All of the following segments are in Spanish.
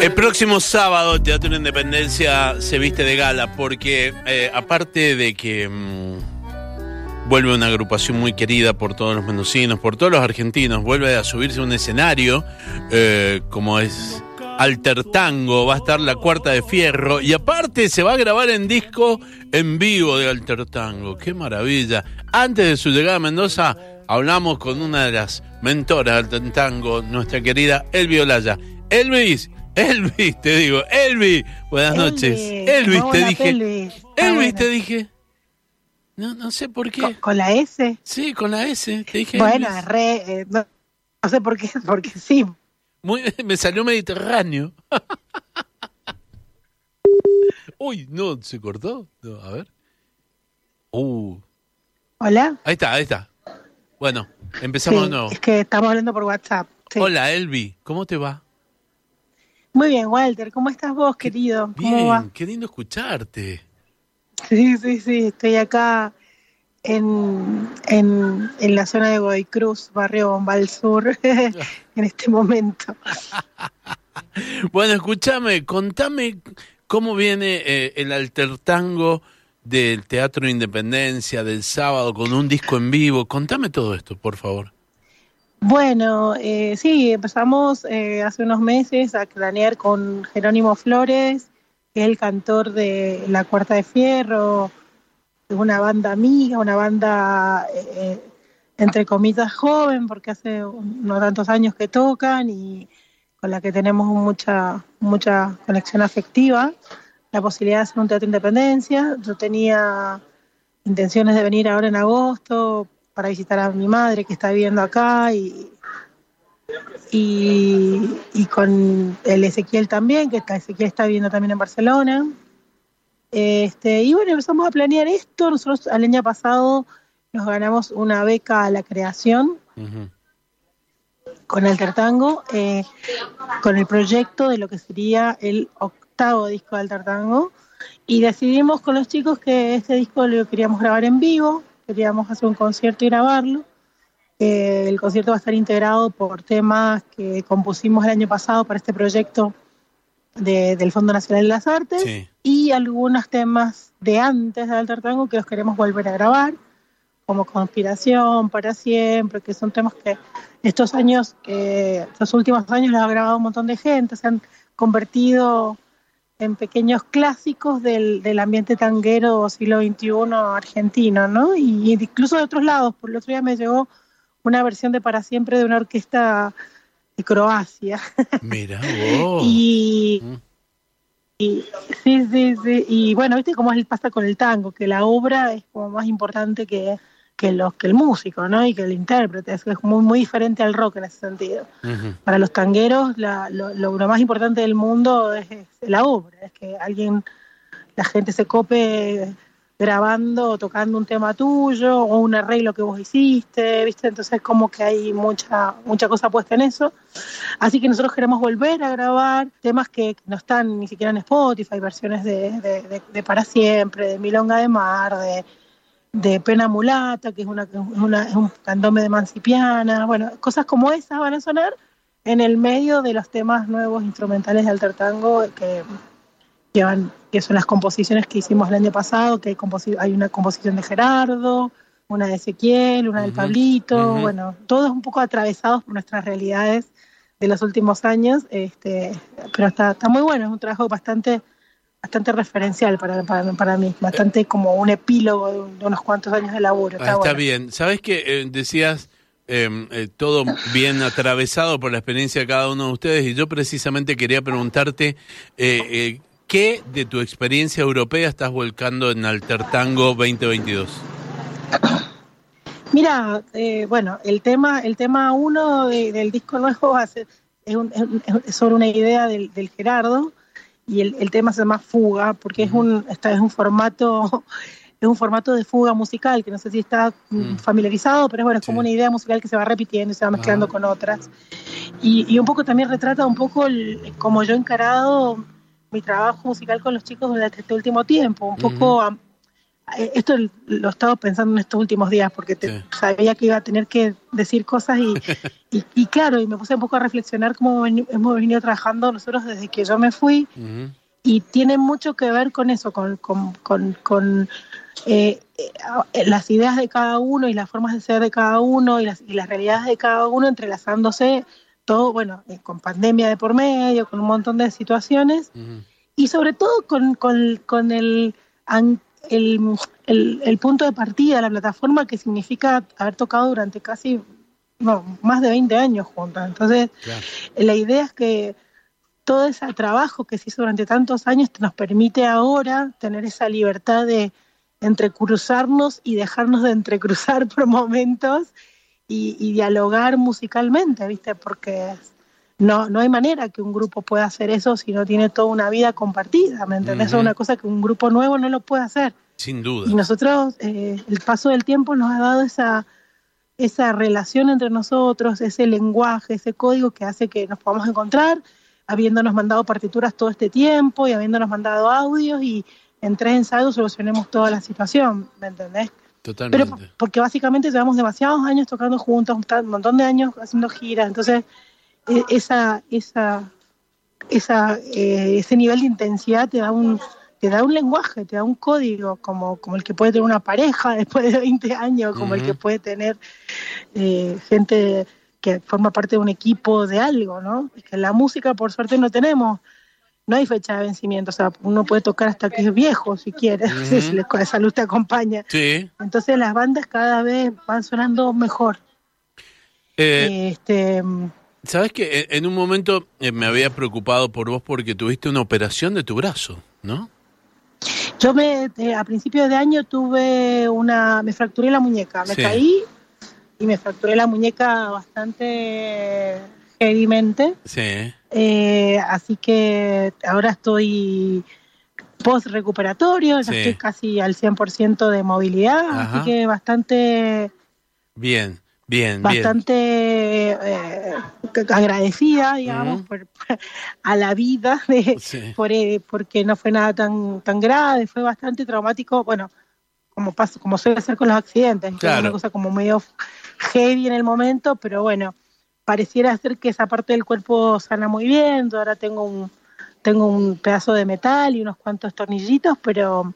El próximo sábado Teatro Independencia se viste de gala porque eh, aparte de que mm, vuelve una agrupación muy querida por todos los mendocinos, por todos los argentinos, vuelve a subirse a un escenario eh, como es Alter Tango, va a estar la cuarta de fierro y aparte se va a grabar en disco en vivo de Alter Tango, qué maravilla. Antes de su llegada a Mendoza hablamos con una de las mentoras de Alter Tango, nuestra querida Elvi Olaya. Elvis, Elvis, te digo, Elvis, buenas noches. Elvis, te dije. Elvis, Elvis, te dije. No, no sé por qué. ¿Con, con la S? Sí, con la S, te dije. Bueno, Elvis. re, eh, no, no sé por qué, porque sí. Muy, me salió mediterráneo. Uy, no, se cortó. No, a ver. Uh, Hola. ahí está, ahí está. Bueno, empezamos Sí, de nuevo. Es que estamos hablando por WhatsApp. sí. Hola, Elvi, ¿cómo te va? Muy bien, Walter. ¿Cómo estás vos, querido? ¿Cómo va? Bien, qué lindo escucharte. Sí, sí, sí. Estoy acá en, en, en la zona de Godoy Cruz, barrio Bombal Sur, en este momento. Bueno, escúchame, contame cómo viene eh, el altertango del Teatro Independencia del sábado con un disco en vivo. Contame todo esto, por favor. Bueno, eh, sí, empezamos eh, hace unos meses a planear con Jerónimo Flores, que es el cantor de La Cuarta de Fierro, de una banda amiga, una banda eh, entre comillas joven, porque hace no tantos años que tocan y con la que tenemos mucha, mucha conexión afectiva. La posibilidad de hacer un teatro independencia. Yo tenía intenciones de venir ahora en agosto para visitar a mi madre que está viviendo acá y, y, y con el Ezequiel también, que está, Ezequiel está viviendo también en Barcelona. Este, y bueno, empezamos a planear esto. Nosotros el año pasado nos ganamos una beca a la creación con Alter Tango, eh, con el proyecto de lo que sería el octavo disco de Alter Tango. Y decidimos con los chicos que este disco lo queríamos grabar en vivo, queríamos hacer un concierto y grabarlo. Eh, el concierto va a estar integrado por temas que compusimos el año pasado para este proyecto de- del Fondo Nacional de las Artes Sí. y algunos temas de antes de Alter Tango que los queremos volver a grabar, como Conspiración, Para Siempre, que son temas que estos años, que estos últimos años los ha grabado un montón de gente, se han convertido en pequeños clásicos del, del ambiente tanguero siglo XXI argentino, ¿no? Y incluso de otros lados, por el otro día me llegó una versión de Para Siempre de una orquesta de Croacia. Mira. Y, Mm. y- sí, sí, sí. Y bueno, viste cómo es- pasa con el tango, que la obra es como más importante que, que, los, que el músico, ¿no? Y que el intérprete. Es, es muy, muy diferente al rock en ese sentido. Para los tangueros, la- lo, lo- más importante del mundo es, es la obra, es que alguien, la gente se cope grabando o tocando un tema tuyo o un arreglo que vos hiciste, ¿viste? Entonces como que hay mucha mucha cosa puesta en eso. Así que nosotros queremos volver a grabar temas que, que no están ni siquiera en Spotify, versiones de, de- de- de Para Siempre, de Milonga de Mar, de, de Pena Mulata, que es, una, es, una- es un candome de Mancipiana, bueno, cosas como esas van a sonar en el medio de los temas nuevos instrumentales de Alter Tango que, que, van- que son las composiciones que hicimos el año pasado, que hay, composi- hay una composición de Gerardo, una de Ezequiel, una del Pablito, bueno, todos un poco atravesados por nuestras realidades de los últimos años, este, pero está, está muy bueno, es un trabajo bastante bastante referencial para, para, para mí, bastante como un epílogo de, un- de unos cuantos años de laburo. Ah, Está, bueno. bien. ¿Sabes que decías eh, eh, todo bien atravesado por la experiencia de cada uno de ustedes? Y yo precisamente quería preguntarte eh, eh, qué de tu experiencia europea estás volcando en Altertango 2022. Mira, eh, bueno, el tema, el tema uno de- del disco nuevo va a ser- es, un- es un- es sobre una idea del, del Gerardo y el, el tema se llama Fuga, porque es un, esta es un formato es un formato de fuga musical, que no sé si está mm, Mm. familiarizado, pero bueno, es como Sí. una idea musical que se va repitiendo y se va mezclando Ah. con otras. Y, y un poco también retrata un poco el- como yo he encarado mi trabajo musical con los chicos durante este último tiempo. Un poco, esto lo he estado pensando en estos últimos días, porque te- Sí. sabía que iba a tener que decir cosas y, y, y claro, y me puse un poco a reflexionar cómo hemos venido trabajando nosotros desde que yo me fui Ujú. y tiene mucho que ver con eso, con, con, con, con, eh, eh, las ideas de cada uno y las formas de ser de cada uno y las, y las realidades de cada uno entrelazándose, todo, bueno, eh, con pandemia de por medio, con un montón de situaciones Ujú. y sobre todo con, con, con el, el, el, el punto de partida, la plataforma que significa haber tocado durante casi no, más de 20 años juntas. Entonces, Claro. la idea es que todo ese trabajo que se hizo durante tantos años nos permite ahora tener esa libertad de entrecruzarnos y dejarnos de entrecruzar por momentos y, y dialogar musicalmente, ¿viste? Porque no, no hay manera que un grupo pueda hacer eso si no tiene toda una vida compartida, ¿me entendés? Ujú. Es una cosa que un grupo nuevo no lo puede hacer. Sin duda. Y nosotros, eh, el paso del tiempo nos ha dado esa, esa relación entre nosotros, ese lenguaje, ese código que hace que nos podamos encontrar, habiéndonos mandado partituras todo este tiempo y habiéndonos mandado audios y en tres ensayos solucionemos toda la situación, ¿me entendés? Totalmente. Pero porque básicamente llevamos demasiados años tocando juntos, un montón de años haciendo giras, entonces esa, esa, esa, eh, ese nivel de intensidad te da un te da un lenguaje, te da un código como, como el que puede tener una pareja después de 20 años, como el que puede tener eh, gente que forma parte de un equipo de algo, ¿no? Es que la música, por suerte, no tenemos, no hay fecha de vencimiento, o sea, uno puede tocar hasta que es viejo, si quiere, si la la salud te acompaña. Sí. Entonces las bandas cada vez van sonando mejor. Eh, este, Sabes que en- un momento eh, me había preocupado por vos porque tuviste una operación de tu brazo, ¿no? yo me eh, a principios de año tuve una, me fracturé la muñeca, me Sí. caí y me fracturé la muñeca bastante heavymente. Sí. Eh, así que ahora estoy post recuperatorio, ya estoy casi al 100% de movilidad, Ajá. así que bastante Bien, bien, bien. bastante eh, agradecida, digamos, por, a la vida de, Sí. por, eh, porque no fue nada tan tan grave, fue bastante traumático, bueno, como pasa, como suele ser con los accidentes, Claro. una cosa como medio heavy en el momento, pero bueno, pareciera ser que esa parte del cuerpo sana muy bien, ahora tengo un tengo un pedazo de metal y unos cuantos tornillitos, pero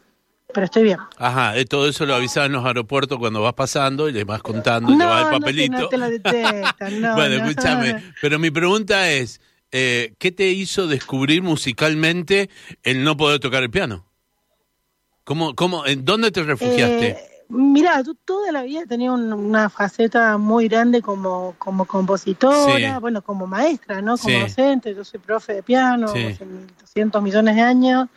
pero estoy bien. Ajá, eh, todo eso lo avisaba en los aeropuertos cuando vas pasando y le vas contando y te vas el no, te- papelito. no te lo detectan, no, bueno, no. escúchame, pero mi pregunta es, eh, ¿qué te hizo descubrir musicalmente el no poder tocar el piano? ¿Cómo, cómo, ¿En dónde te refugiaste? Eh, mira, yo toda la vida tenía un- una faceta muy grande como, como compositora, Sí. bueno, como maestra, ¿no? Como Sí. docente, yo soy profe de piano, Sí. hace 200 millones de años,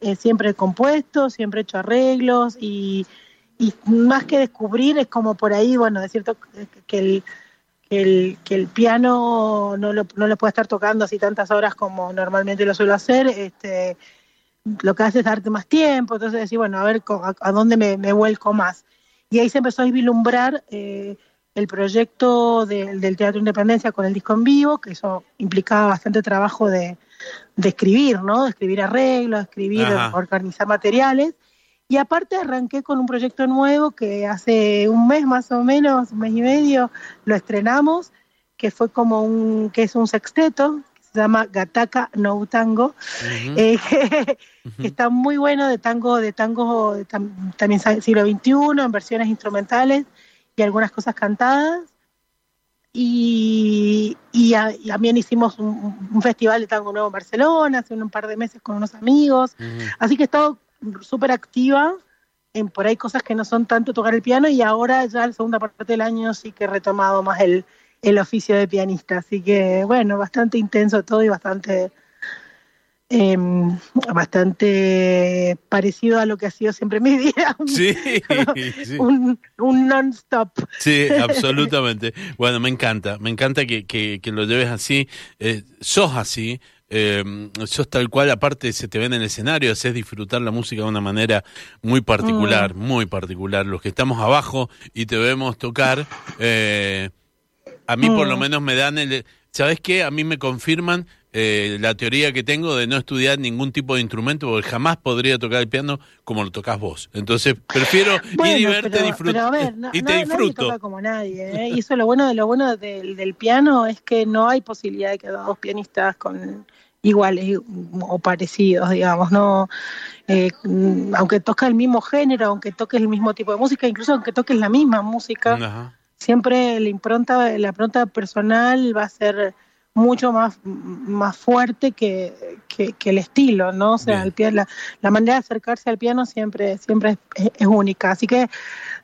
eh, siempre compuesto, siempre he hecho arreglos y, más que descubrir es como por ahí, bueno, es cierto que- el, que el, piano no lo, no lo puede estar tocando así tantas horas como normalmente lo suelo hacer, este lo que hace es darte más tiempo, entonces decir, bueno, a ver a, dónde me, vuelco más. Y ahí se empezó a vislumbrar eh, el proyecto de- del Teatro Independencia con el disco en vivo, que eso implicaba bastante trabajo de, de escribir, ¿no? De escribir arreglos, escribir, Ajá. organizar materiales. Y aparte arranqué con un proyecto nuevo que hace un mes más o menos, un mes y medio, lo estrenamos, que fue como un, que es un sexteto, que se llama Gataka no Tango, eh, que, está muy bueno de tango, de tango de tam- también siglo XXI, en versiones instrumentales y algunas cosas cantadas. Y, y, a- y también hicimos un, un festival de tango nuevo en Barcelona hace un par de meses con unos amigos. Así que he estado súper activa en por ahí cosas que no son tanto tocar el piano y ahora ya la segunda parte del año sí que he retomado más el, el oficio de pianista. Así que bueno, bastante intenso todo y bastante eh, bastante parecido a lo que ha sido siempre mi vida. Un, Sí, sí. un, un non-stop. Sí, absolutamente. Bueno, me encanta, me encanta que, que, que lo lleves así. Eh, sos así, eh, sos tal cual, aparte se te ve en el escenario, haces disfrutar la música de una manera muy particular, Mm. muy particular. Los que estamos abajo y te vemos tocar, eh, a mí por lo Mm. menos me dan el... ¿Sabes qué? A mí me confirman eh, la teoría que tengo de no estudiar ningún tipo de instrumento, porque jamás podría tocar el piano como lo tocas vos. Entonces, prefiero ir y verte pero, disfrutar. pero a ver, no- y no- te nadie disfruto. toca como nadie. ¿eh? Y eso lo bueno de lo bueno del, del piano es que no hay posibilidad de que dos pianistas con iguales o parecidos, digamos, no eh, mm, aunque toca el mismo género, aunque toques el mismo tipo de música, incluso aunque toques la misma música, Ajá. siempre la impronta, la impronta personal va a ser mucho más, más fuerte que, que, que el estilo, ¿no? O sea, el pia- la, la manera de acercarse al piano siempre, siempre es, es- única. Así que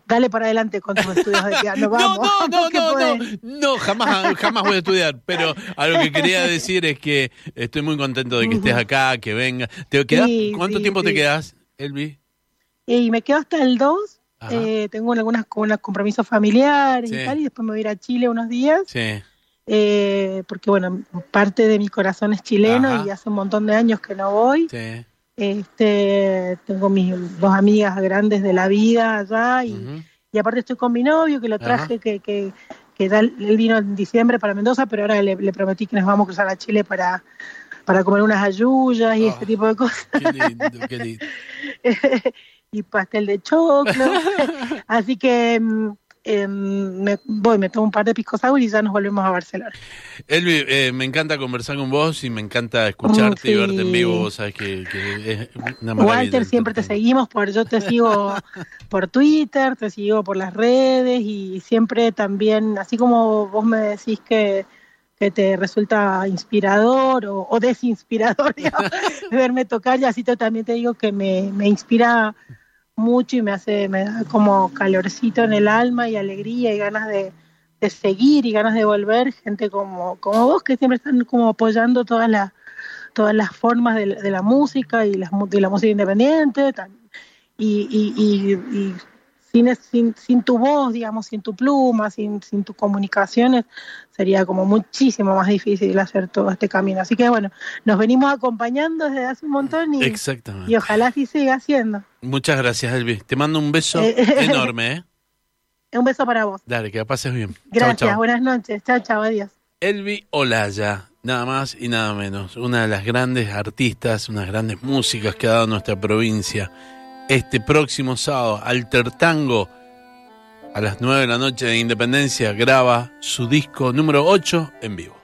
dale para adelante con tus estudios de piano. Vamos, no, no, no, no, no, no, jamás, jamás voy a estudiar. Pero a lo que quería decir es que estoy muy contento de que estés acá, que venga. ¿Te quedás? Sí, ¿Cuánto sí, tiempo te quedas, Elvi? Y me quedo hasta el 2. Ajá. eh, tengo algunos unos compromisos familiares y tal, y después me voy a ir a Chile unos días. Sí. Eh, porque bueno, parte de mi corazón es chileno Ajá. y hace un montón de años que no voy. Sí. Este, tengo mis dos amigas grandes de la vida allá y, Ujú. y aparte estoy con mi novio que lo traje, que, que, que da- él vino en diciembre para Mendoza, pero ahora le, le prometí que nos vamos a cruzar a Chile para, para comer unas ayuyas y Ah. ese tipo de cosas. Qué lindo, qué lindo. y pastel de choclo. Así que em, me voy, me tomo un par de pisco sour y ya nos volvemos a Barcelona. Elvi, eh, me encanta conversar con vos y me encanta escucharte y verte en vivo. Vos sabés que, que es una maravilla. Walter, siempre te seguimos, por yo te sigo por Twitter, te sigo por las redes y siempre también, así como vos me decís que, que te resulta inspirador o, o desinspirador digamos, verme tocar, y así te, también te digo que me, me inspira mucho y me hace, me da como calorcito en el alma y alegría y ganas de, de seguir y ganas de volver, gente como, como vos que siempre están como apoyando todas las todas las formas de, la- música y las de la música independiente y, y, y- y sin, sin, sin tu voz, digamos, sin tu pluma, sin, sin tus comunicaciones, sería como muchísimo más difícil hacer todo este camino. Así que bueno, nos venimos acompañando desde hace un montón y, Exactamente. y ojalá así siga haciendo. Muchas gracias, Elvi. Te mando un beso Eh, enorme, ¿eh? Un beso para vos. Dale, que la pases bien. Chau, Gracias, chau. buenas noches. Chao, chao, adiós. Elvi Olaya, nada más y nada menos, una de las grandes artistas, unas grandes músicas que ha dado nuestra provincia. Este próximo sábado, Alter Tango, a las 9 de la noche de Independencia, graba su disco número 8 en vivo.